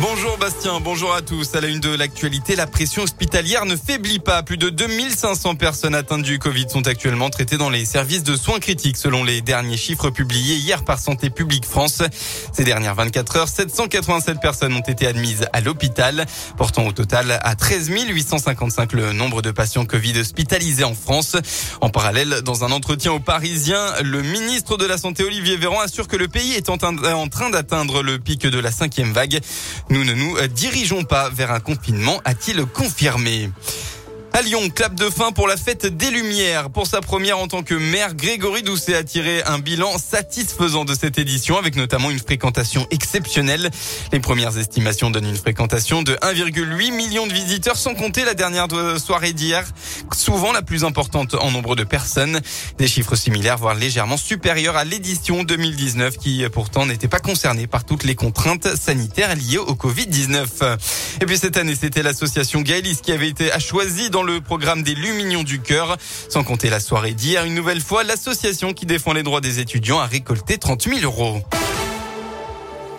Bonjour Bastien, bonjour à tous. À la une de l'actualité, la pression hospitalière ne faiblit pas. Plus de 2500 personnes atteintes du Covid sont actuellement traitées dans les services de soins critiques selon les derniers chiffres publiés hier par Santé publique France. Ces dernières 24 heures, 787 personnes ont été admises à l'hôpital, portant au total à 13 855 le nombre de patients Covid hospitalisés en France. En parallèle, dans un entretien aux Parisiens, le ministre de la Santé Olivier Véran assure que le pays est en train d'atteindre le pic de la cinquième vague. Nous ne nous dirigeons pas vers un confinement, a-t-il confirmé. À Lyon, clap de fin pour la fête des Lumières. Pour sa première en tant que maire, Grégory Doucet a tiré un bilan satisfaisant de cette édition avec notamment une fréquentation exceptionnelle. Les premières estimations donnent une fréquentation de 1,8 million de visiteurs sans compter la dernière soirée d'hier, souvent la plus importante en nombre de personnes. Des chiffres similaires, voire légèrement supérieurs à l'édition 2019 qui pourtant n'était pas concernée par toutes les contraintes sanitaires liées au Covid-19. Et puis cette année, c'était l'association Gaëlis qui avait été choisie le programme des Luminions du Cœur. Sans compter la soirée d'hier, une nouvelle fois, l'association qui défend les droits des étudiants a récolté 30 000 euros.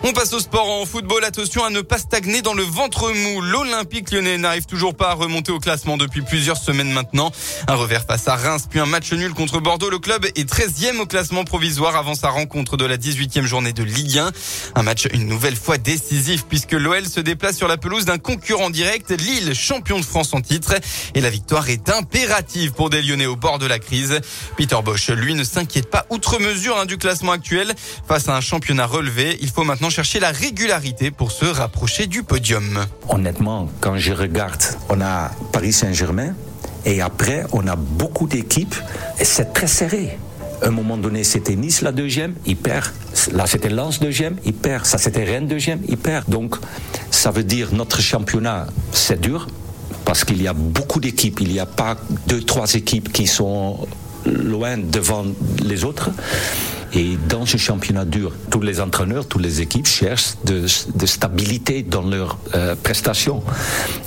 On passe au sport en football. Attention à ne pas stagner dans le ventre mou. L'Olympique lyonnais n'arrive toujours pas à remonter au classement depuis plusieurs semaines maintenant. Un revers face à Reims, puis un match nul contre Bordeaux. Le club est 13e au classement provisoire avant sa rencontre de la 18e journée de Ligue 1. Un match une nouvelle fois décisif puisque l'OL se déplace sur la pelouse d'un concurrent direct, Lille, champion de France en titre. Et la victoire est impérative pour des Lyonnais au bord de la crise. Peter Bosch, lui, ne s'inquiète pas outre mesure hein, du classement actuel. Face à un championnat relevé, il faut maintenant chercher la régularité pour se rapprocher du podium. Honnêtement, quand je regarde, on a Paris Saint-Germain et après on a beaucoup d'équipes et c'est très serré. À un moment donné, c'était Nice la deuxième, il perd. Là, c'était Lens deuxième, il perd. Ça, c'était Rennes deuxième, il perd. Donc, ça veut dire notre championnat, c'est dur parce qu'il y a beaucoup d'équipes. Il n'y a pas deux, trois équipes qui sont loin devant les autres. Et dans ce championnat dur, tous les entraîneurs, toutes les équipes cherchent de, stabilité dans leurs euh, prestations.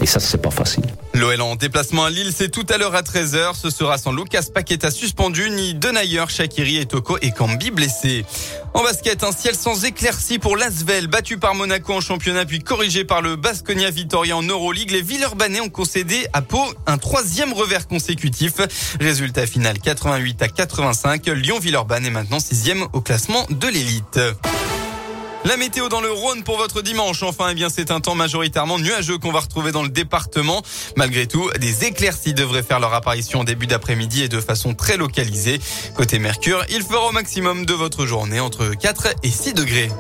Et ça, c'est pas facile. L'OL en déplacement à Lille, c'est tout à l'heure à 13h. Ce sera sans Lucas Paqueta suspendu, ni Denayer, Shakiri et Toko et Kambi blessés. En basket, un ciel sans éclaircie pour l'Asvel, battu par Monaco en championnat puis corrigé par le Basconia Vitoria en Euroleague. Les Villeurbanais ont concédé à Pau un troisième revers consécutif. Résultat final 88 à 85. Lyon-Villeurbanne est maintenant sixième au classement de l'élite. La météo dans le Rhône pour votre dimanche. Enfin, eh bien, c'est un temps majoritairement nuageux qu'on va retrouver dans le département. Malgré tout, des éclaircies devraient faire leur apparition en début d'après-midi et de façon très localisée. Côté Mercure, il fera au maximum de votre journée entre 4 et 6 degrés.